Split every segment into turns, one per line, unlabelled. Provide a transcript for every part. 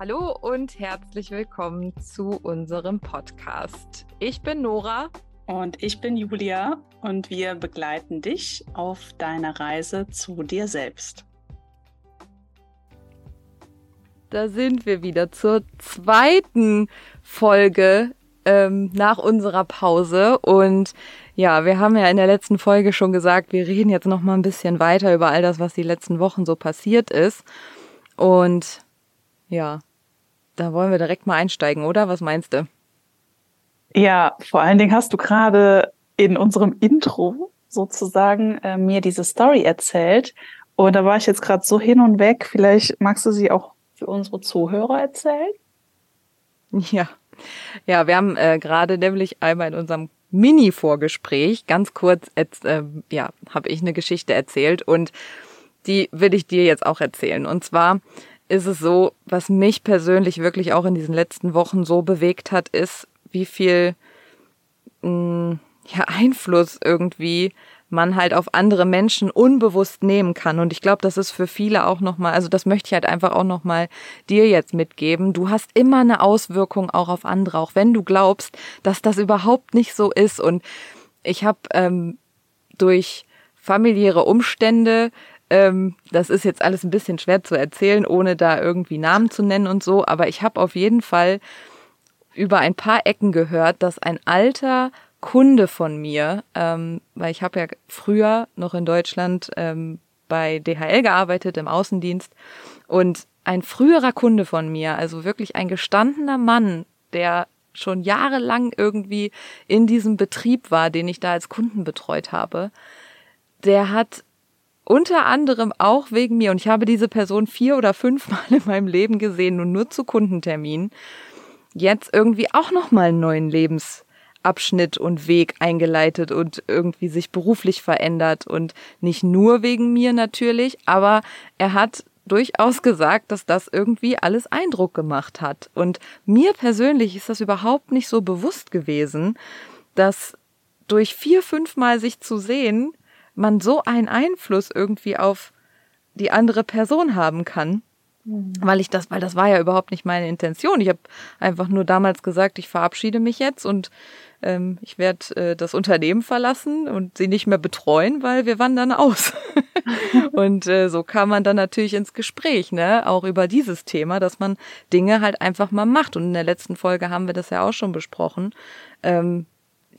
Hallo und herzlich willkommen zu unserem Podcast. Ich bin Nora.
Und ich bin Julia und wir begleiten dich auf deiner Reise zu dir selbst.
Da sind wir wieder zur zweiten Folge ähm, nach unserer Pause und ja, wir haben ja in der letzten Folge schon gesagt, wir reden jetzt noch mal ein bisschen weiter über all das, was die letzten Wochen so passiert ist und ja, da wollen wir direkt mal einsteigen, oder? Was meinst du?
Ja, vor allen Dingen hast du gerade in unserem Intro sozusagen äh, mir diese Story erzählt. Und da war ich jetzt gerade so hin und weg. Vielleicht magst du sie auch für unsere Zuhörer erzählen?
Ja. Ja, wir haben äh, gerade nämlich einmal in unserem Mini-Vorgespräch ganz kurz, äh, ja, habe ich eine Geschichte erzählt und die will ich dir jetzt auch erzählen. Und zwar ist es so, was mich persönlich wirklich auch in diesen letzten Wochen so bewegt hat, ist, wie viel mh, mm, ja, Einfluss irgendwie man halt auf andere Menschen unbewusst nehmen kann. Und ich glaube, das ist für viele auch nochmal, also das möchte ich halt einfach auch nochmal dir jetzt mitgeben. Du hast immer eine Auswirkung auch auf andere, auch wenn du glaubst, dass das überhaupt nicht so ist. Und ich habe ähm, durch familiäre Umstände ähm, das ist jetzt alles ein bisschen schwer zu erzählen, ohne da irgendwie Namen zu nennen und so, aber ich habe auf jeden Fall über ein paar Ecken gehört, dass ein alter Kunde von mir, ähm, weil ich habe ja früher noch in Deutschland ähm, bei DHL gearbeitet im Außendienst und ein früherer Kunde von mir, also wirklich ein gestandener Mann, der schon jahrelang irgendwie in diesem Betrieb war, den ich da als Kunden betreut habe, der hat unter anderem auch wegen mir, und ich habe diese Person vier oder fünf Mal in meinem Leben gesehen und nur zu Kundenterminen, jetzt irgendwie auch nochmal einen neuen Lebensabschnitt und Weg eingeleitet und irgendwie sich beruflich verändert. Und nicht nur wegen mir natürlich, aber er hat durchaus gesagt, dass das irgendwie alles Eindruck gemacht hat. Und mir persönlich ist das überhaupt nicht so bewusst gewesen, dass durch vier, fünf Mal sich zu sehen, man so einen Einfluss irgendwie auf die andere Person haben kann. Mhm. Weil ich das, weil das war ja überhaupt nicht meine Intention. Ich habe einfach nur damals gesagt, ich verabschiede mich jetzt und ähm, ich werde äh, das Unternehmen verlassen und sie nicht mehr betreuen, weil wir wandern aus. und äh, so kam man dann natürlich ins Gespräch, ne, auch über dieses Thema, dass man Dinge halt einfach mal macht. Und in der letzten Folge haben wir das ja auch schon besprochen. Ähm,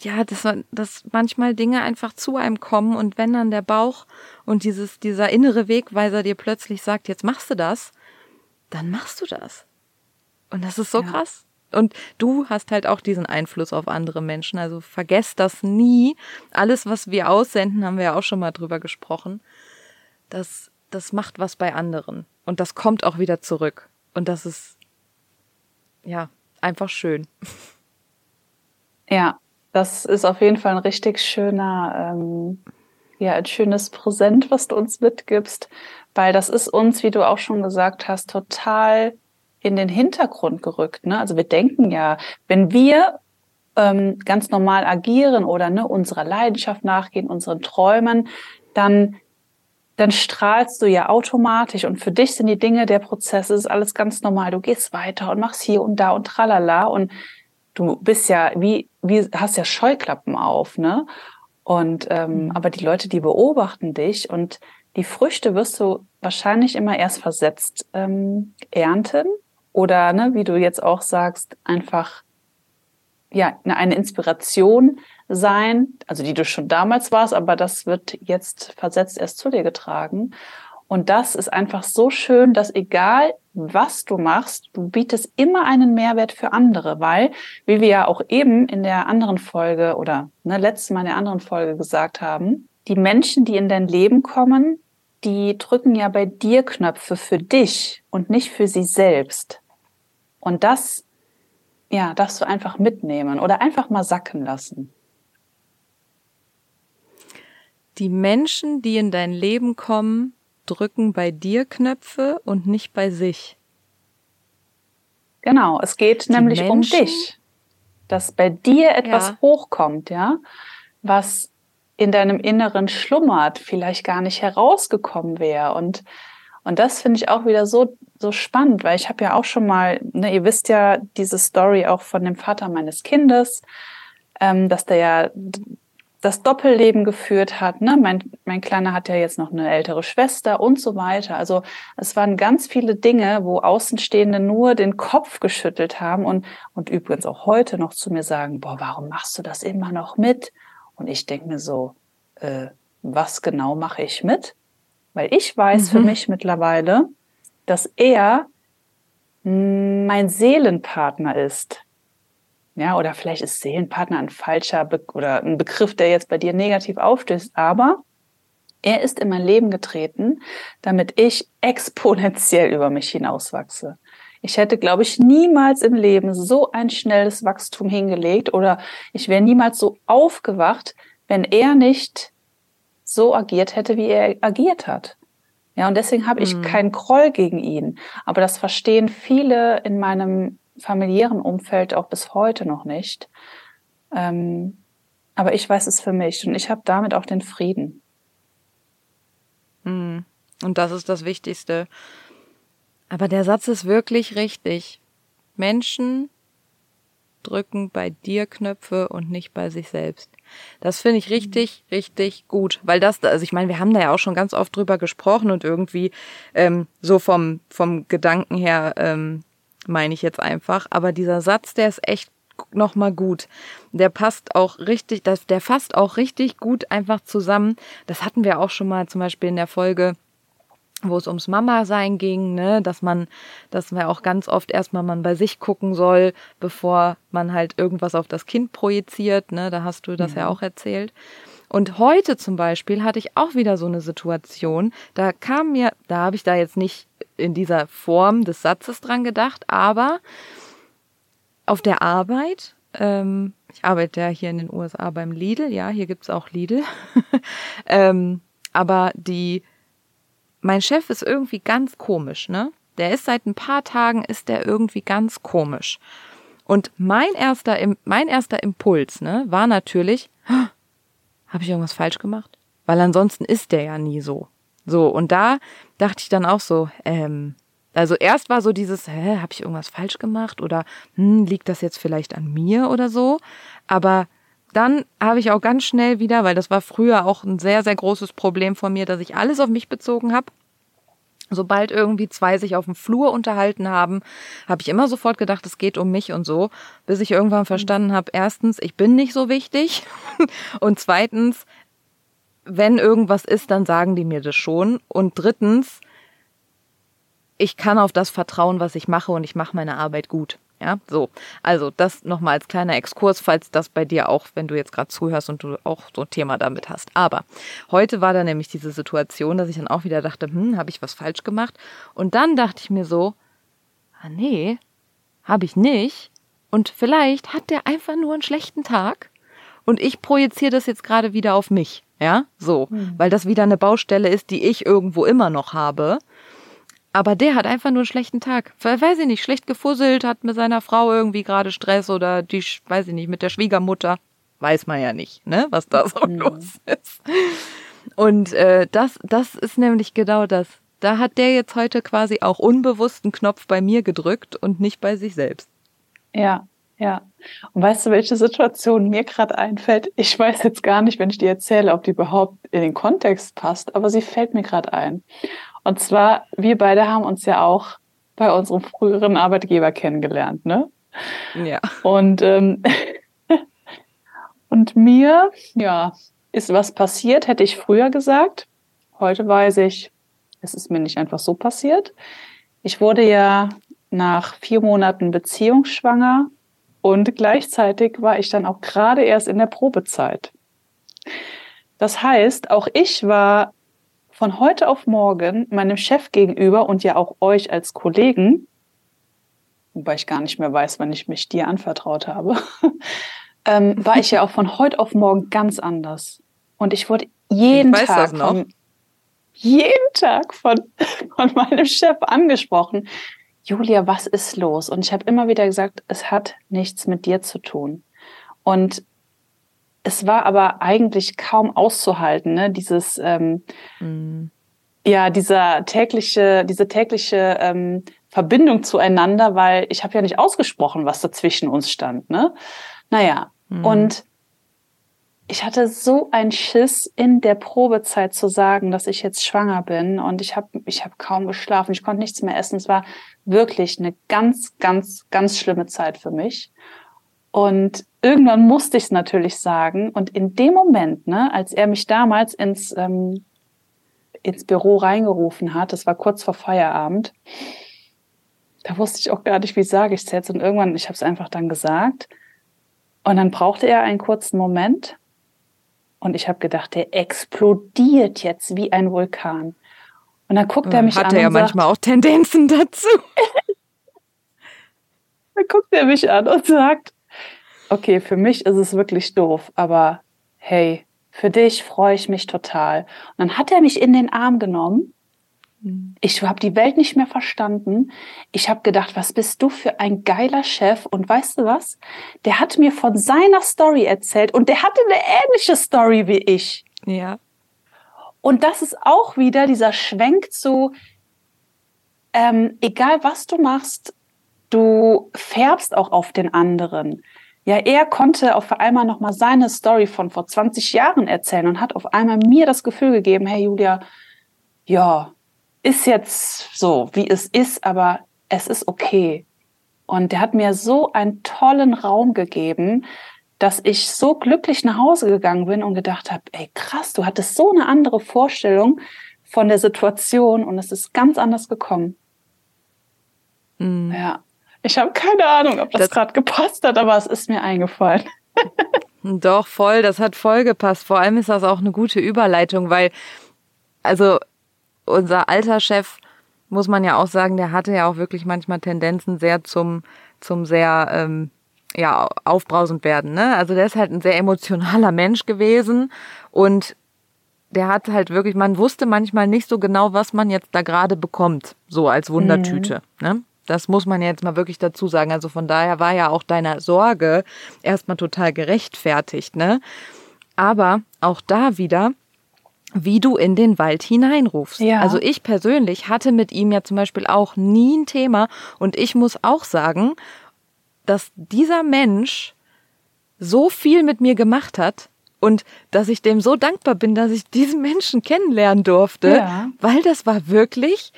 ja, dass, dass manchmal Dinge einfach zu einem kommen und wenn dann der Bauch und dieses, dieser innere Wegweiser dir plötzlich sagt, jetzt machst du das, dann machst du das. Und das ist so ja. krass. Und du hast halt auch diesen Einfluss auf andere Menschen. Also vergesst das nie. Alles, was wir aussenden, haben wir ja auch schon mal drüber gesprochen. Das, das macht was bei anderen. Und das kommt auch wieder zurück. Und das ist, ja, einfach schön.
Ja, das ist auf jeden Fall ein richtig schöner, ähm, ja, ein schönes Präsent, was du uns mitgibst, weil das ist uns, wie du auch schon gesagt hast, total in den Hintergrund gerückt. Ne? Also wir denken ja, wenn wir ähm, ganz normal agieren oder ne, unserer Leidenschaft nachgehen, unseren Träumen, dann dann strahlst du ja automatisch und für dich sind die Dinge, der Prozess, ist alles ganz normal. Du gehst weiter und machst hier und da und tralala und du bist ja wie, wie hast ja Scheuklappen auf, ne? Und ähm, mhm. aber die Leute, die beobachten dich und die Früchte wirst du wahrscheinlich immer erst versetzt ähm, ernten oder ne, wie du jetzt auch sagst, einfach ja eine Inspiration sein, also die du schon damals warst, aber das wird jetzt versetzt erst zu dir getragen. Und das ist einfach so schön, dass egal was du machst, du bietest immer einen Mehrwert für andere, weil, wie wir ja auch eben in der anderen Folge oder ne, letztes Mal in der anderen Folge gesagt haben, die Menschen, die in dein Leben kommen, die drücken ja bei dir Knöpfe für dich und nicht für sie selbst. Und das, ja, darfst du einfach mitnehmen oder einfach mal sacken lassen.
Die Menschen, die in dein Leben kommen, drücken bei dir Knöpfe und nicht bei sich.
Genau, es geht Die nämlich Menschen, um dich, dass bei dir etwas ja. hochkommt, ja, was in deinem Inneren schlummert, vielleicht gar nicht herausgekommen wäre und Und das finde ich auch wieder so, so spannend, weil ich habe ja auch schon mal, ne, ihr wisst ja diese Story auch von dem Vater meines Kindes, ähm, dass der ja das Doppelleben geführt hat. Ne? Mein, mein Kleiner hat ja jetzt noch eine ältere Schwester und so weiter. Also es waren ganz viele Dinge, wo Außenstehende nur den Kopf geschüttelt haben und, und übrigens auch heute noch zu mir sagen, boah, warum machst du das immer noch mit? Und ich denke mir so, äh, was genau mache ich mit? Weil ich weiß mhm. für mich mittlerweile, dass er mein Seelenpartner ist. Ja, oder vielleicht ist Seelenpartner ein falscher Be oder ein Begriff, der jetzt bei dir negativ aufstößt, aber er ist in mein Leben getreten, damit ich exponentiell über mich hinauswachse. Ich hätte, glaube ich, niemals im Leben so ein schnelles Wachstum hingelegt oder ich wäre niemals so aufgewacht, wenn er nicht so agiert hätte, wie er agiert hat. Ja, und deswegen habe ich mhm. keinen Groll gegen ihn. Aber das verstehen viele in meinem familiären Umfeld auch bis heute noch nicht. Ähm, aber ich weiß es für mich und ich habe damit auch den Frieden.
Hm. Und das ist das Wichtigste. Aber der Satz ist wirklich richtig. Menschen drücken bei dir Knöpfe und nicht bei sich selbst. Das finde ich richtig, richtig gut, weil das, also ich meine, wir haben da ja auch schon ganz oft drüber gesprochen und irgendwie ähm, so vom vom Gedanken her ähm, meine ich jetzt einfach. Aber dieser Satz, der ist echt nochmal gut. Der passt auch richtig, das, der fasst auch richtig gut einfach zusammen. Das hatten wir auch schon mal zum Beispiel in der Folge, wo es ums Mama-Sein ging, ne, dass man, dass man auch ganz oft erstmal man bei sich gucken soll, bevor man halt irgendwas auf das Kind projiziert, ne, da hast du das mhm. ja auch erzählt. Und heute zum Beispiel hatte ich auch wieder so eine Situation, da kam mir, da habe ich da jetzt nicht in dieser Form des Satzes dran gedacht, aber auf der Arbeit, ähm, ich arbeite ja hier in den USA beim Lidl, ja, hier gibt's auch Lidl, ähm, aber die, mein Chef ist irgendwie ganz komisch, ne? Der ist seit ein paar Tagen, ist der irgendwie ganz komisch. Und mein erster, mein erster Impuls, ne, war natürlich, habe ich irgendwas falsch gemacht? Weil ansonsten ist der ja nie so. So, und da dachte ich dann auch so, ähm, also erst war so dieses, hä, habe ich irgendwas falsch gemacht oder hm, liegt das jetzt vielleicht an mir oder so? Aber dann habe ich auch ganz schnell wieder, weil das war früher auch ein sehr, sehr großes Problem von mir, dass ich alles auf mich bezogen habe. Sobald irgendwie zwei sich auf dem Flur unterhalten haben, habe ich immer sofort gedacht, es geht um mich und so, bis ich irgendwann verstanden habe, erstens, ich bin nicht so wichtig und zweitens, wenn irgendwas ist, dann sagen die mir das schon. Und drittens, ich kann auf das vertrauen, was ich mache und ich mache meine Arbeit gut. Ja, so. Also das nochmal als kleiner Exkurs, falls das bei dir auch, wenn du jetzt gerade zuhörst und du auch so ein Thema damit hast. Aber heute war da nämlich diese Situation, dass ich dann auch wieder dachte, hm, habe ich was falsch gemacht? Und dann dachte ich mir so, ah nee, habe ich nicht. Und vielleicht hat der einfach nur einen schlechten Tag und ich projiziere das jetzt gerade wieder auf mich. Ja, so, mhm. weil das wieder eine Baustelle ist, die ich irgendwo immer noch habe. Aber der hat einfach nur einen schlechten Tag. Weiß ich nicht, schlecht gefusselt, hat mit seiner Frau irgendwie gerade Stress oder die, weiß ich nicht, mit der Schwiegermutter. Weiß man ja nicht, ne, was da so mhm. los ist. Und äh, das, das ist nämlich genau das. Da hat der jetzt heute quasi auch unbewusst einen Knopf bei mir gedrückt und nicht bei sich selbst.
Ja, ja. Und weißt du, welche Situation mir gerade einfällt? Ich weiß jetzt gar nicht, wenn ich dir erzähle, ob die überhaupt in den Kontext passt, aber sie fällt mir gerade ein. Und zwar, wir beide haben uns ja auch bei unserem früheren Arbeitgeber kennengelernt, ne?
Ja.
Und, ähm, und mir, ja, ist was passiert, hätte ich früher gesagt. Heute weiß ich, es ist mir nicht einfach so passiert. Ich wurde ja nach vier Monaten Beziehung schwanger und gleichzeitig war ich dann auch gerade erst in der Probezeit. Das heißt, auch ich war von heute auf morgen meinem Chef gegenüber und ja auch euch als Kollegen, wobei ich gar nicht mehr weiß, wann ich mich dir anvertraut habe, ähm, war ich ja auch von heute auf morgen ganz anders. Und ich wurde jeden ich Tag von, jeden Tag von, von meinem Chef angesprochen. Julia, was ist los? Und ich habe immer wieder gesagt, es hat nichts mit dir zu tun. Und es war aber eigentlich kaum auszuhalten, ne? dieses, ähm, mm. ja, dieser tägliche, diese tägliche ähm, Verbindung zueinander, weil ich habe ja nicht ausgesprochen, was dazwischen uns stand. Ne? Naja, mhm. und ich hatte so ein Schiss in der Probezeit zu sagen, dass ich jetzt schwanger bin und ich habe ich hab kaum geschlafen, ich konnte nichts mehr essen. Es war wirklich eine ganz, ganz, ganz schlimme Zeit für mich. Und irgendwann musste ich es natürlich sagen. Und in dem Moment, ne, als er mich damals ins, ähm, ins Büro reingerufen hat, das war kurz vor Feierabend, da wusste ich auch gar nicht, wie sage ich es jetzt. Und irgendwann, ich habe es einfach dann gesagt. Und dann brauchte er einen kurzen Moment. Und ich habe gedacht, der explodiert jetzt wie ein Vulkan. Und dann guckt er mich
Hat
an.
Hat er ja manchmal auch Tendenzen dazu.
dann guckt er mich an und sagt, okay, für mich ist es wirklich doof, aber hey, für dich freue ich mich total. Und dann hat er mich in den Arm genommen ich habe die Welt nicht mehr verstanden. Ich habe gedacht, was bist du für ein geiler Chef? Und weißt du was? Der hat mir von seiner Story erzählt und der hatte eine ähnliche Story wie ich.
Ja.
Und das ist auch wieder dieser Schwenk zu, ähm, egal was du machst, du färbst auch auf den anderen. Ja, er konnte auf einmal nochmal seine Story von vor 20 Jahren erzählen und hat auf einmal mir das Gefühl gegeben, hey Julia, ja, ist jetzt so, wie es ist, aber es ist okay. Und der hat mir so einen tollen Raum gegeben, dass ich so glücklich nach Hause gegangen bin und gedacht habe, ey krass, du hattest so eine andere Vorstellung von der Situation und es ist ganz anders gekommen. Mhm. Ja, ich habe keine Ahnung, ob das, das gerade gepasst hat, aber es ist mir eingefallen.
Doch, voll, das hat voll gepasst. Vor allem ist das auch eine gute Überleitung, weil, also unser alter Chef, muss man ja auch sagen, der hatte ja auch wirklich manchmal Tendenzen sehr zum, zum sehr, ähm, ja, aufbrausend werden. Ne? Also der ist halt ein sehr emotionaler Mensch gewesen und der hat halt wirklich, man wusste manchmal nicht so genau, was man jetzt da gerade bekommt, so als Wundertüte. Mhm. Ne? Das muss man jetzt mal wirklich dazu sagen. Also von daher war ja auch deine Sorge erstmal total gerechtfertigt, ne? Aber auch da wieder, wie du in den Wald hineinrufst. Ja. Also ich persönlich hatte mit ihm ja zum Beispiel auch nie ein Thema und ich muss auch sagen, dass dieser Mensch so viel mit mir gemacht hat und dass ich dem so dankbar bin, dass ich diesen Menschen kennenlernen durfte, ja. weil das war wirklich,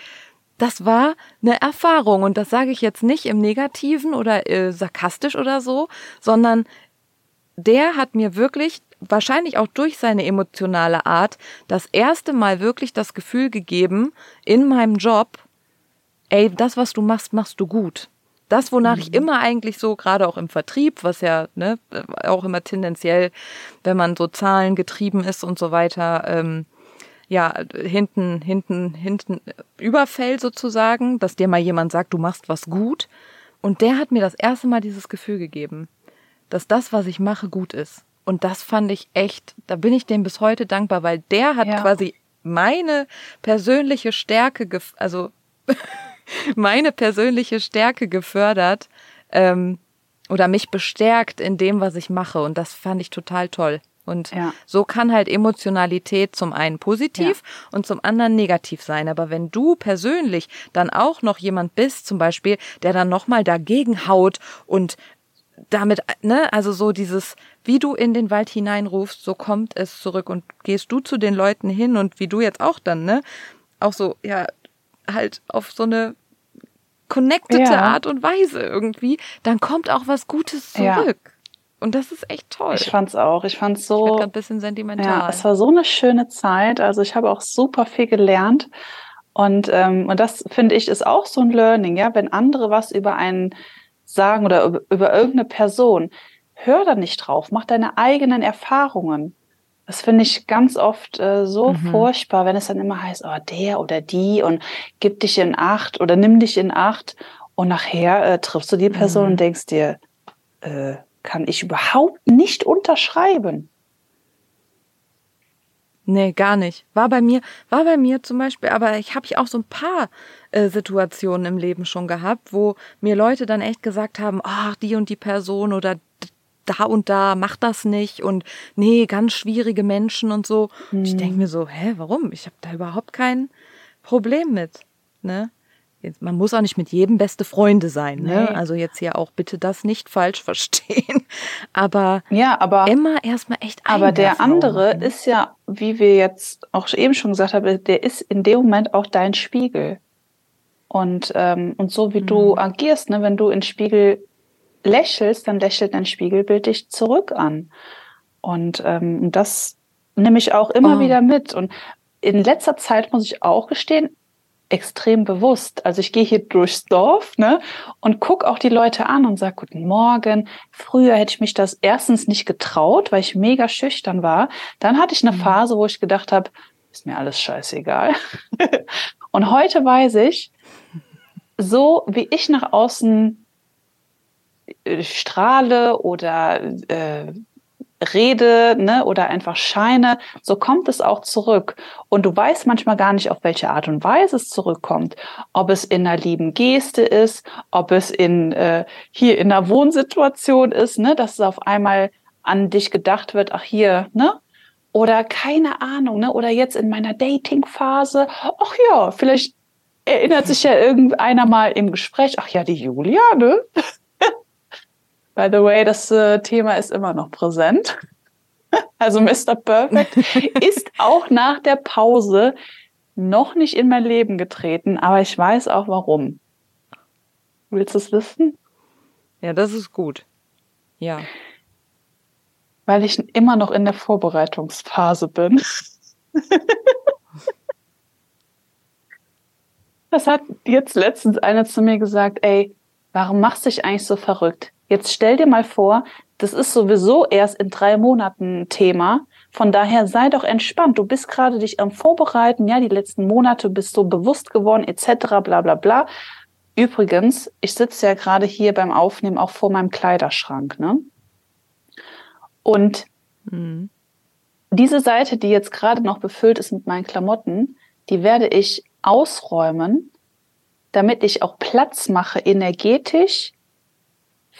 das war eine Erfahrung und das sage ich jetzt nicht im negativen oder äh, sarkastisch oder so, sondern der hat mir wirklich wahrscheinlich auch durch seine emotionale Art das erste Mal wirklich das Gefühl gegeben in meinem Job, ey, das, was du machst, machst du gut. Das, wonach mhm. ich immer eigentlich so, gerade auch im Vertrieb, was ja ne, auch immer tendenziell, wenn man so Zahlen getrieben ist und so weiter, ähm, ja, hinten, hinten, hinten überfällt sozusagen, dass dir mal jemand sagt, du machst was gut. Und der hat mir das erste Mal dieses Gefühl gegeben, dass das, was ich mache, gut ist. Und das fand ich echt, da bin ich dem bis heute dankbar, weil der hat ja. quasi meine persönliche Stärke, also meine persönliche Stärke gefördert ähm, oder mich bestärkt in dem, was ich mache. Und das fand ich total toll. Und ja. so kann halt Emotionalität zum einen positiv ja. und zum anderen negativ sein. Aber wenn du persönlich dann auch noch jemand bist, zum Beispiel, der dann nochmal dagegen haut und damit, ne, also so dieses, wie du in den Wald hineinrufst, so kommt es zurück und gehst du zu den Leuten hin und wie du jetzt auch dann, ne, auch so, ja, halt auf so eine connectete ja. Art und Weise irgendwie, dann kommt auch was Gutes zurück. Und das ist echt toll.
Ich fand's auch. Ich fand's so.
Ich ein bisschen sentimental.
Ja, es war so eine schöne Zeit. Also ich habe auch super viel gelernt. Und, ähm, und das finde ich ist auch so ein Learning, ja, wenn andere was über einen sagen oder über, über irgendeine Person, hör da nicht drauf, mach deine eigenen Erfahrungen. Das finde ich ganz oft äh, so mhm. furchtbar, wenn es dann immer heißt, oh, der oder die und gib dich in Acht oder nimm dich in Acht und nachher äh, triffst du die Person mhm. und denkst dir, äh, kann ich überhaupt nicht unterschreiben.
Nee, gar nicht. War bei mir, war bei mir zum Beispiel, aber ich habe ich auch so ein paar äh, Situationen im Leben schon gehabt, wo mir Leute dann echt gesagt haben, ach, die und die Person oder da und da, mach das nicht und nee, ganz schwierige Menschen und so. Mhm. Ich denke mir so, hä, warum? Ich habe da überhaupt keinen, Problem mit. Ne? Jetzt, man muss auch nicht mit jedem beste Freunde sein. Ne?
Nee.
Also jetzt hier auch bitte das nicht falsch verstehen. Aber,
Ja, aber
immer erstmal echt
Aber der andere ist ja, wie wir jetzt auch eben schon gesagt haben, der ist in dem Moment auch dein Spiegel. Und, ähm, und so wie du
Mhm.
agierst, ne, wenn du in Spiegel lächelst, dann lächelt dein Spiegelbild dich zurück an. Und ähm, das nehme ich auch immer
Oh.
wieder mit. Und in letzter Zeit muss ich auch gestehen, extrem bewusst. Also ich gehe hier durchs Dorf ne, und guck auch die Leute an und sag Guten Morgen. Früher hätte ich mich das erstens nicht getraut, weil ich mega schüchtern war. Dann hatte ich eine
Mhm.
Phase, wo ich gedacht habe, ist mir alles scheißegal. und heute weiß ich, so wie ich nach außen äh, strahle oder äh, rede ne, oder einfach scheine, so kommt es auch zurück. Und du weißt manchmal gar nicht, auf welche Art und Weise es zurückkommt. Ob es in einer lieben Geste ist, ob es in äh, hier in einer Wohnsituation ist, ne, dass es auf einmal an dich gedacht wird, ach hier, ne? Oder keine Ahnung, ne? Oder jetzt in meiner Dating-Phase, ach ja, vielleicht erinnert sich ja irgendeiner mal im Gespräch, ach ja, die Julia, ne? By the way, das äh, Thema ist immer noch präsent. Also Mr. Perfect ist auch nach der Pause noch nicht in mein Leben getreten, aber ich weiß auch warum. Willst du es wissen?
Ja, das ist gut. Ja.
Weil ich immer noch in der Vorbereitungsphase bin. Das hat jetzt letztens einer zu mir gesagt, ey, warum machst du dich eigentlich so verrückt? Jetzt stell dir mal vor, das ist sowieso erst in drei Monaten ein Thema. Von daher sei doch entspannt. Du bist gerade dich am Vorbereiten, ja, die letzten Monate bist so bewusst geworden, etc., bla bla bla. Übrigens, ich sitze ja gerade hier beim Aufnehmen auch vor meinem Kleiderschrank, ne? Und
Mhm.
diese Seite, die jetzt gerade noch befüllt ist mit meinen Klamotten, die werde ich ausräumen, damit ich auch Platz mache energetisch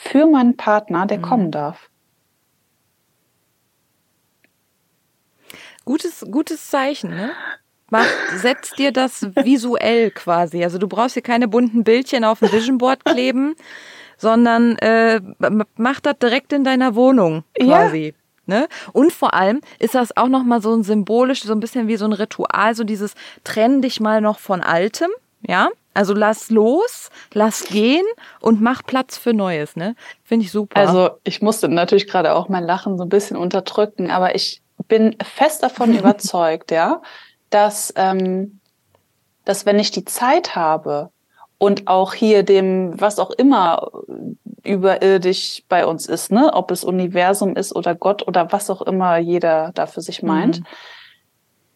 für meinen Partner, der
Mhm.
kommen darf.
Gutes, gutes Zeichen, ne? Mach, setz dir das visuell quasi. Also du brauchst hier keine bunten Bildchen auf dem Vision Board kleben, sondern äh, mach das direkt in deiner Wohnung
Ja.
quasi. Ne? Und vor allem ist das auch nochmal so ein symbolisch, so ein bisschen wie so ein Ritual, so dieses trenn dich mal noch von Altem, ja? Also lass los, lass gehen und mach Platz für Neues, ne? Finde ich super.
Also ich musste natürlich gerade auch mein Lachen so ein bisschen unterdrücken, aber ich bin fest davon überzeugt, ja, dass, ähm, dass wenn ich die Zeit habe und auch hier dem, was auch immer überirdisch bei uns ist, ne, ob es Universum ist oder Gott oder was auch immer jeder da für sich meint,
Mhm.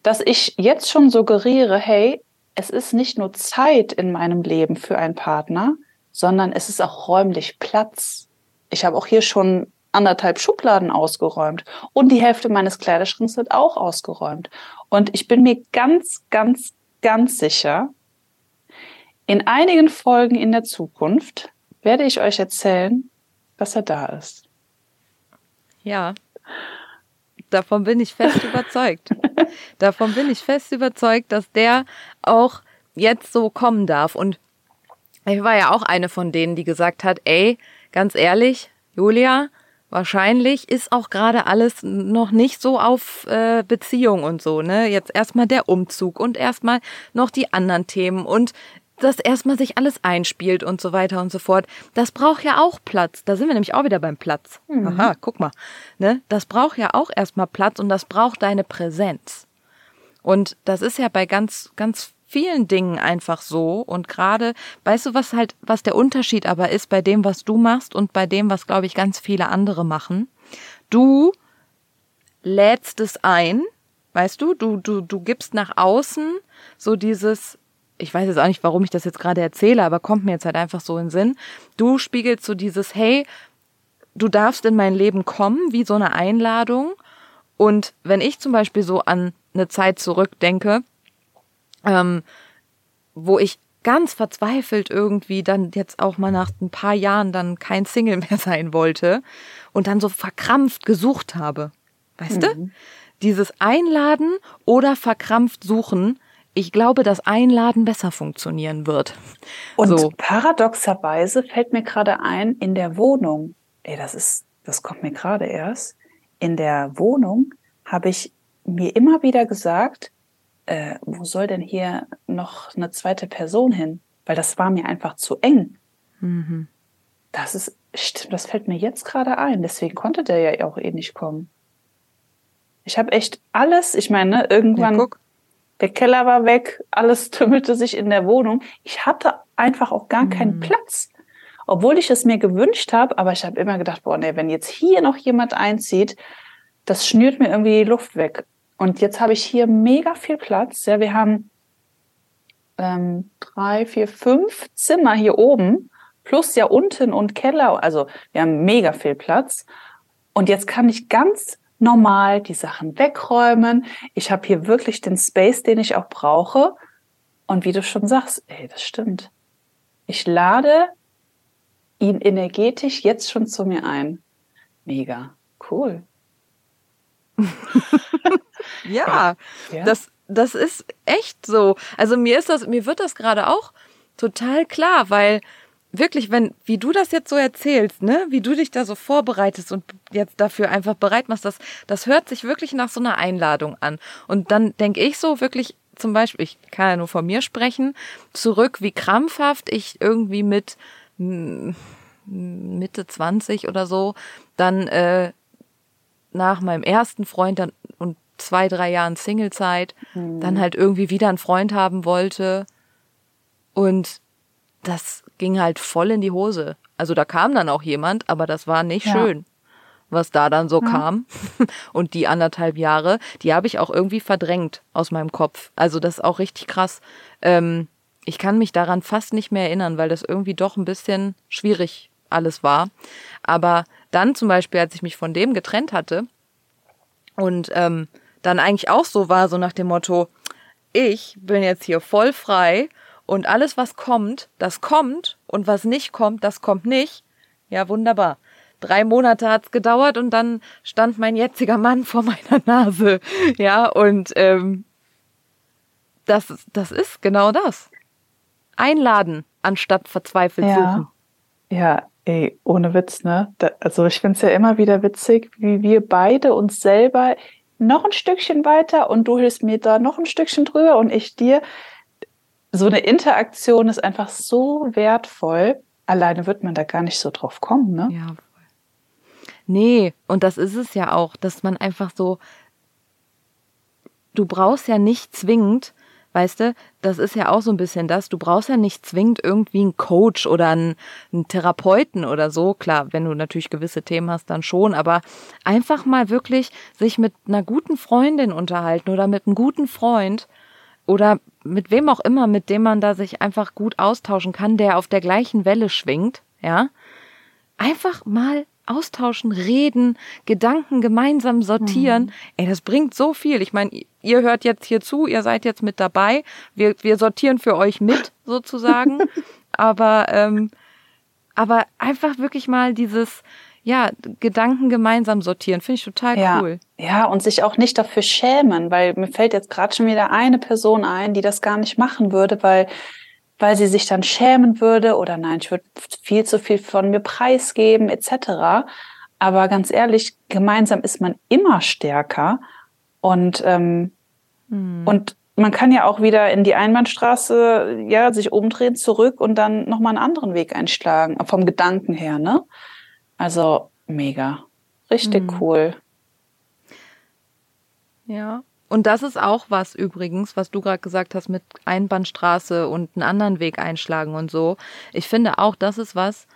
dass ich jetzt schon suggeriere, hey, es ist nicht nur Zeit in meinem Leben für einen Partner, sondern es ist auch räumlich Platz. Ich habe auch hier schon anderthalb Schubladen ausgeräumt und die Hälfte meines Kleiderschranks wird auch ausgeräumt. Und ich bin mir ganz, ganz, ganz sicher, in einigen Folgen in der Zukunft werde ich euch erzählen, dass er da ist.
Ja. Davon bin ich fest überzeugt. Davon bin ich fest überzeugt, dass der auch jetzt so kommen darf. Und ich war ja auch eine von denen, die gesagt hat, ey, ganz ehrlich, Julia, wahrscheinlich ist auch gerade alles noch nicht so auf äh, Beziehung und so, ne? Jetzt erstmal der Umzug und erstmal noch die anderen Themen und dass erstmal sich alles einspielt und so weiter und so fort. Das braucht ja auch Platz. Da sind wir nämlich auch wieder beim Platz. Aha, guck mal. Ne? Das braucht ja auch erstmal Platz und das braucht deine Präsenz. Und das ist ja bei ganz, ganz vielen Dingen einfach so. Und gerade, weißt du, was halt, was der Unterschied aber ist bei dem, was du machst und bei dem, was, glaube ich, ganz viele andere machen? Du lädst es ein, weißt du, du, du, du gibst nach außen so dieses, ich weiß jetzt auch nicht, warum ich das jetzt gerade erzähle, aber kommt mir jetzt halt einfach so in den Sinn. Du spiegelst so dieses, hey, du darfst in mein Leben kommen, wie so eine Einladung. Und wenn ich zum Beispiel so an eine Zeit zurückdenke, ähm, wo ich ganz verzweifelt irgendwie dann jetzt auch mal nach ein paar Jahren dann kein Single mehr sein wollte und dann so verkrampft gesucht habe. Weißt du? Dieses Einladen oder verkrampft suchen ich glaube, dass Einladen besser funktionieren wird.
Und so. paradoxerweise fällt mir gerade ein, in der Wohnung, ey, das ist, das kommt mir gerade erst, in der Wohnung habe ich mir immer wieder gesagt, äh, wo soll denn hier noch eine zweite Person hin? Weil das war mir einfach zu eng. Mhm. Das ist, stimmt, das fällt mir jetzt gerade ein. Deswegen konnte der ja auch eh nicht kommen. Ich habe echt alles, ich meine, ne, irgendwann ja, der Keller war weg, alles tümmelte sich in der Wohnung. Ich hatte einfach auch gar keinen mhm. Platz. Obwohl ich es mir gewünscht habe, aber ich habe immer gedacht, boah, nee, wenn jetzt hier noch jemand einzieht, das schnürt mir irgendwie die Luft weg. Und jetzt habe ich hier mega viel Platz. Ja, wir haben ähm, drei, vier, fünf Zimmer hier oben, plus ja unten und Keller. Also wir haben mega viel Platz. Und jetzt kann ich ganz normal die Sachen wegräumen. Ich habe hier wirklich den Space, den ich auch brauche. Und wie du schon sagst, ey, das stimmt. Ich lade ihn energetisch jetzt schon zu mir ein. Mega cool.
ja, ja, das das ist echt so. Also mir ist das mir wird das gerade auch total klar, weil wirklich, wenn, wie du das jetzt so erzählst, ne, wie du dich da so vorbereitest und jetzt dafür einfach bereit machst, das, das hört sich wirklich nach so einer Einladung an. Und dann denke ich so wirklich, zum Beispiel, ich kann ja nur von mir sprechen, zurück, wie krampfhaft ich irgendwie mit Mitte 20 oder so dann äh, nach meinem ersten Freund dann und zwei, drei Jahren Singlezeit mhm. dann halt irgendwie wieder einen Freund haben wollte. Und das ging halt voll in die Hose. Also da kam dann auch jemand, aber das war nicht ja. schön, was da dann so ja. kam. Und die anderthalb Jahre, die habe ich auch irgendwie verdrängt aus meinem Kopf. Also das ist auch richtig krass. Ähm, ich kann mich daran fast nicht mehr erinnern, weil das irgendwie doch ein bisschen schwierig alles war. Aber dann zum Beispiel, als ich mich von dem getrennt hatte und ähm, dann eigentlich auch so war, so nach dem Motto, ich bin jetzt hier voll frei und alles, was kommt, das kommt. Und was nicht kommt, das kommt nicht. Ja, wunderbar. Drei Monate hat's gedauert und dann stand mein jetziger Mann vor meiner Nase. Ja, und ähm, das, das ist genau das. Einladen, anstatt verzweifelt
ja.
suchen.
Ja, ey, ohne Witz, ne? Da, also ich find's ja immer wieder witzig, wie wir beide uns selber noch ein Stückchen weiter und du hilfst mir da noch ein Stückchen drüber und ich dir so eine Interaktion ist einfach so wertvoll. Alleine wird man da gar nicht so drauf kommen, ne?
Ja. Nee, und das ist es ja auch, dass man einfach so, du brauchst ja nicht zwingend, weißt du, das ist ja auch so ein bisschen das, du brauchst ja nicht zwingend irgendwie einen Coach oder einen, einen Therapeuten oder so. Klar, wenn du natürlich gewisse Themen hast, dann schon, aber einfach mal wirklich sich mit einer guten Freundin unterhalten oder mit einem guten Freund oder mit wem auch immer, mit dem man da sich einfach gut austauschen kann, der auf der gleichen Welle schwingt, ja, einfach mal austauschen, reden, Gedanken gemeinsam sortieren. Mhm. Ey, das bringt so viel. Ich meine, ihr hört jetzt hier zu, ihr seid jetzt mit dabei. Wir, wir sortieren für euch mit, sozusagen. aber, ähm, aber einfach wirklich mal dieses, ja, Gedanken gemeinsam sortieren. Finde ich total
ja.
cool.
Ja, und sich auch nicht dafür schämen, weil mir fällt jetzt gerade schon wieder eine Person ein, die das gar nicht machen würde, weil, weil sie sich dann schämen würde oder nein, ich würde viel zu viel von mir preisgeben, etc. Aber ganz ehrlich, gemeinsam ist man immer stärker und, ähm, hm. und man kann ja auch wieder in die Einbahnstraße, ja, sich umdrehen, zurück und dann nochmal einen anderen Weg einschlagen, vom Gedanken her, ne? Also mega. Richtig mhm. cool.
Ja. Und das ist auch was übrigens, was du gerade gesagt hast mit Einbahnstraße und einen anderen Weg einschlagen und so. Ich finde auch, das ist was,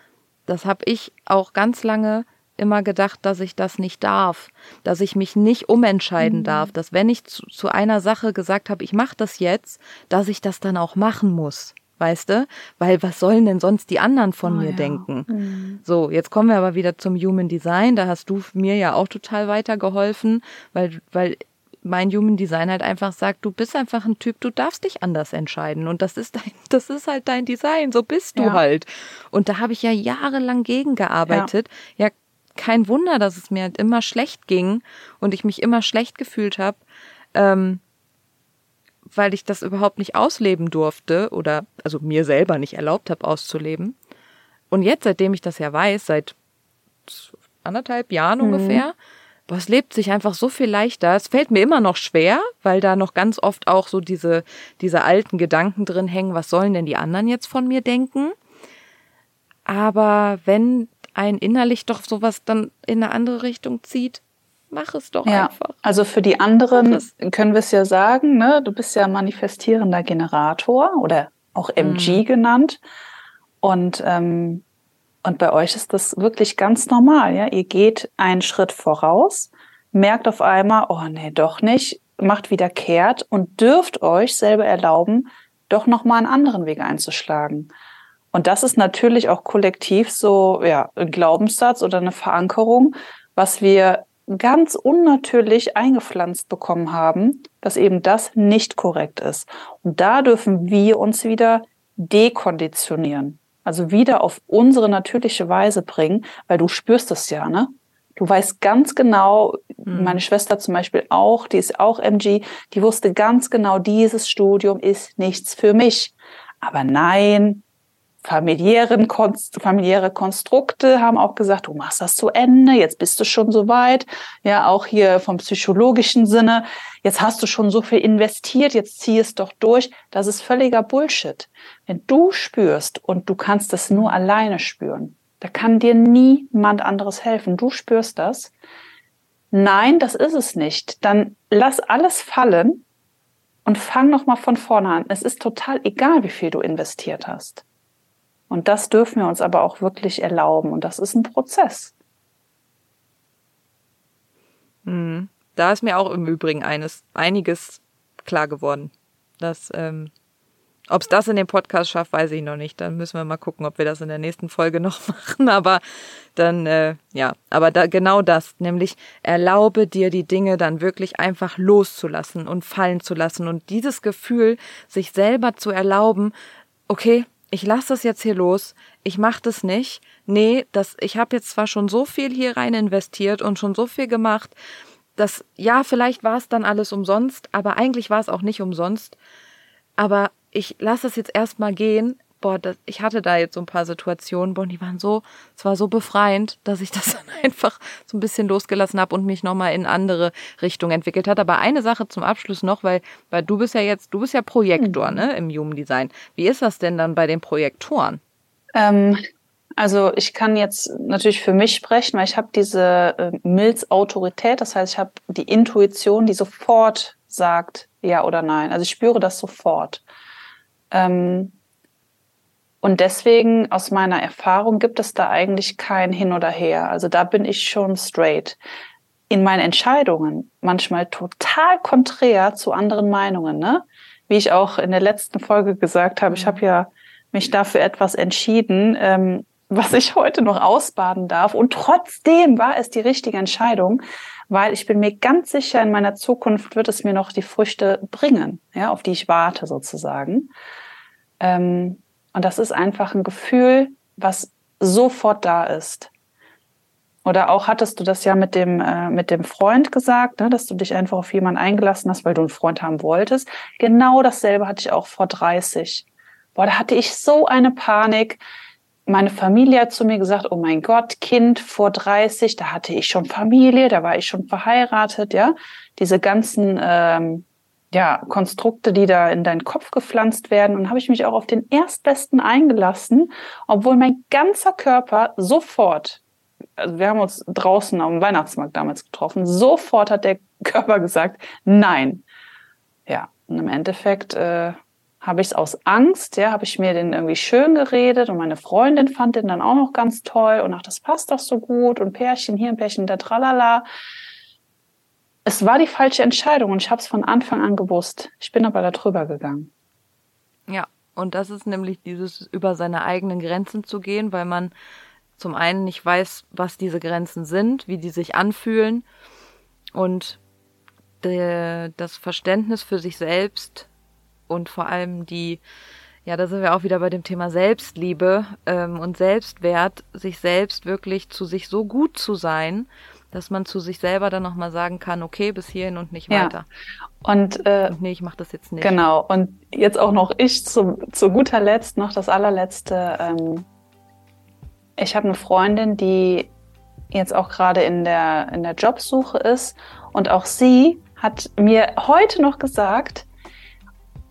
das habe ich auch ganz lange immer gedacht, dass ich das nicht darf, dass ich mich nicht umentscheiden mhm. darf, dass wenn ich zu, zu einer Sache gesagt habe, ich mache das jetzt, dass ich das dann auch machen muss weißt du? Weil was sollen denn sonst die anderen von oh, mir ja. denken? Mhm. So, jetzt kommen wir aber wieder zum Human Design. Da hast du mir ja auch total weitergeholfen, weil, weil mein Human Design halt einfach sagt, du bist einfach ein Typ, du darfst dich anders entscheiden. Und das ist dein, das ist halt dein Design, so bist du ja. halt. Und da habe ich ja jahrelang gegengearbeitet. Ja. ja, kein Wunder, dass es mir halt immer schlecht ging und ich mich immer schlecht gefühlt habe. Ähm, weil ich das überhaupt nicht ausleben durfte oder also mir selber nicht erlaubt habe auszuleben. Und jetzt, seitdem ich das ja weiß, seit anderthalb Jahren mhm. ungefähr, boah, es lebt sich einfach so viel leichter. Es fällt mir immer noch schwer, weil da noch ganz oft auch so diese, diese alten Gedanken drin hängen, was sollen denn die anderen jetzt von mir denken? Aber wenn ein innerlich doch sowas dann in eine andere Richtung zieht, mach es doch ja, einfach.
Also für die anderen können wir es ja sagen, ne? du bist ja manifestierender Generator oder auch MG mhm. genannt. Und, ähm, und bei euch ist das wirklich ganz normal. Ja? Ihr geht einen Schritt voraus, merkt auf einmal, oh nee, doch nicht, macht wieder kehrt und dürft euch selber erlauben, doch nochmal einen anderen Weg einzuschlagen. Und das ist natürlich auch kollektiv so ja, ein Glaubenssatz oder eine Verankerung, was wir ganz unnatürlich eingepflanzt bekommen haben, dass eben das nicht korrekt ist. Und da dürfen wir uns wieder dekonditionieren. Also wieder auf unsere natürliche Weise bringen, weil du spürst es ja, ne? Du weißt ganz genau, mhm. meine Schwester zum Beispiel auch, die ist auch MG, die wusste ganz genau, dieses Studium ist nichts für mich. Aber nein, familiären Konst familiäre Konstrukte haben auch gesagt, du machst das zu Ende, jetzt bist du schon so weit. Ja, auch hier vom psychologischen Sinne, jetzt hast du schon so viel investiert, jetzt zieh es doch durch. Das ist völliger Bullshit. Wenn du spürst und du kannst es nur alleine spüren, da kann dir niemand anderes helfen. Du spürst das. Nein, das ist es nicht. Dann lass alles fallen und fang noch mal von vorne an. Es ist total egal, wie viel du investiert hast. Und das dürfen wir uns aber auch wirklich erlauben. Und das ist ein Prozess.
Mhm. Da ist mir auch im Übrigen eines, einiges klar geworden. Dass, ähm, ob es das in dem Podcast schafft, weiß ich noch nicht. Dann müssen wir mal gucken, ob wir das in der nächsten Folge noch machen. Aber dann, äh, ja, aber da genau das, nämlich erlaube dir die Dinge dann wirklich einfach loszulassen und fallen zu lassen. Und dieses Gefühl, sich selber zu erlauben, okay, ich lasse das jetzt hier los, ich mache das nicht. Nee, das, ich habe jetzt zwar schon so viel hier rein investiert und schon so viel gemacht, dass ja, vielleicht war es dann alles umsonst, aber eigentlich war es auch nicht umsonst. Aber ich lasse es jetzt erstmal gehen boah, das, ich hatte da jetzt so ein paar Situationen, boah, die waren so, es war so befreiend, dass ich das dann einfach so ein bisschen losgelassen habe und mich nochmal in andere Richtung entwickelt hat. Aber eine Sache zum Abschluss noch, weil, weil du bist ja jetzt, du bist ja Projektor, mhm. ne, im Human Design. Wie ist das denn dann bei den Projektoren?
Ähm, also ich kann jetzt natürlich für mich sprechen, weil ich habe diese äh, Milz-Autorität, das heißt, ich habe die Intuition, die sofort sagt, ja oder nein. Also ich spüre das sofort. Ähm, und deswegen, aus meiner Erfahrung, gibt es da eigentlich kein Hin oder Her. Also da bin ich schon straight. In meinen Entscheidungen manchmal total konträr zu anderen Meinungen, ne? Wie ich auch in der letzten Folge gesagt habe, ich habe ja mich dafür etwas entschieden, ähm, was ich heute noch ausbaden darf. Und trotzdem war es die richtige Entscheidung, weil ich bin mir ganz sicher, in meiner Zukunft wird es mir noch die Früchte bringen, ja, auf die ich warte sozusagen. Ähm, und das ist einfach ein Gefühl, was sofort da ist. Oder auch hattest du das ja mit dem, äh, mit dem Freund gesagt, ne, dass du dich einfach auf jemanden eingelassen hast, weil du einen Freund haben wolltest. Genau dasselbe hatte ich auch vor 30. Boah, da hatte ich so eine Panik. Meine Familie hat zu mir gesagt, oh mein Gott, Kind vor 30, da hatte ich schon Familie, da war ich schon verheiratet, ja. Diese ganzen ähm, ja, Konstrukte, die da in deinen Kopf gepflanzt werden. Und habe ich mich auch auf den Erstbesten eingelassen, obwohl mein ganzer Körper sofort, also wir haben uns draußen am Weihnachtsmarkt damals getroffen, sofort hat der Körper gesagt, nein. Ja, und im Endeffekt äh, habe ich es aus Angst, ja, habe ich mir den irgendwie schön geredet und meine Freundin fand den dann auch noch ganz toll und ach, das passt doch so gut und Pärchen hier, ein Pärchen da, tralala es war die falsche Entscheidung und ich habe es von Anfang an gewusst. Ich bin aber da drüber gegangen.
Ja, und das ist nämlich dieses über seine eigenen Grenzen zu gehen, weil man zum einen nicht weiß, was diese Grenzen sind, wie die sich anfühlen und de, das Verständnis für sich selbst und vor allem die, ja, da sind wir auch wieder bei dem Thema Selbstliebe ähm, und Selbstwert, sich selbst wirklich zu sich so gut zu sein, dass man zu sich selber dann nochmal sagen kann, okay, bis hierhin und nicht weiter.
Ja. Und, äh,
und nee, ich mache das jetzt nicht.
Genau. Und jetzt auch noch ich zu, zu guter Letzt noch das allerletzte. Ähm, ich habe eine Freundin, die jetzt auch gerade in der, in der Jobsuche ist. Und auch sie hat mir heute noch gesagt,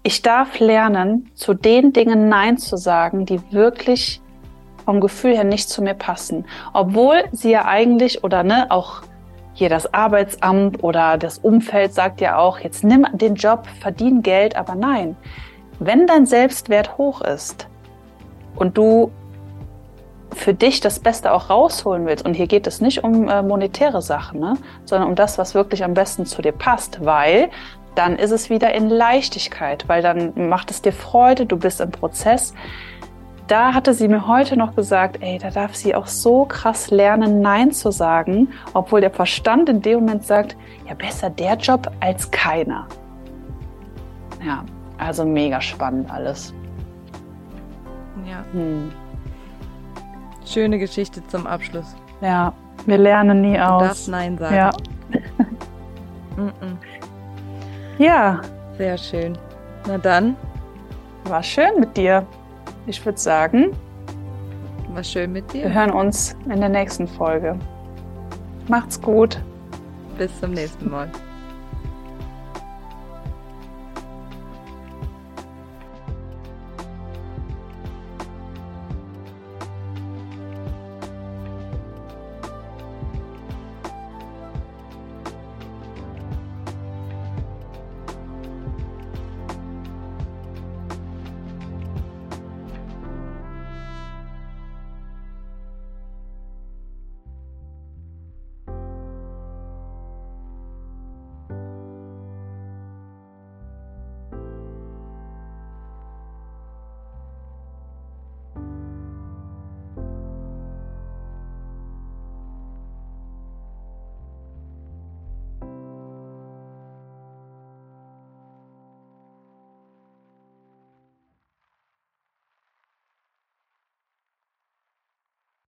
ich darf lernen, zu den Dingen Nein zu sagen, die wirklich vom Gefühl her nicht zu mir passen. Obwohl sie ja eigentlich oder ne, auch hier das Arbeitsamt oder das Umfeld sagt ja auch, jetzt nimm den Job, verdien Geld, aber nein. Wenn dein Selbstwert hoch ist und du für dich das Beste auch rausholen willst, und hier geht es nicht um äh, monetäre Sachen, ne, sondern um das, was wirklich am besten zu dir passt, weil dann ist es wieder in Leichtigkeit, weil dann macht es dir Freude, du bist im Prozess. Da hatte sie mir heute noch gesagt, ey, da darf sie auch so krass lernen, Nein zu sagen, obwohl der Verstand in dem Moment sagt, ja, besser der Job als keiner. Ja, also mega spannend alles.
Ja. Hm. Schöne Geschichte zum Abschluss.
Ja, wir lernen nie aus.
Du darfst Nein sagen.
Ja. ja.
Sehr schön. Na dann.
War schön mit dir. Ich würde sagen.
War schön mit dir.
Wir hören uns in der nächsten Folge. Macht's gut.
Bis zum nächsten Mal.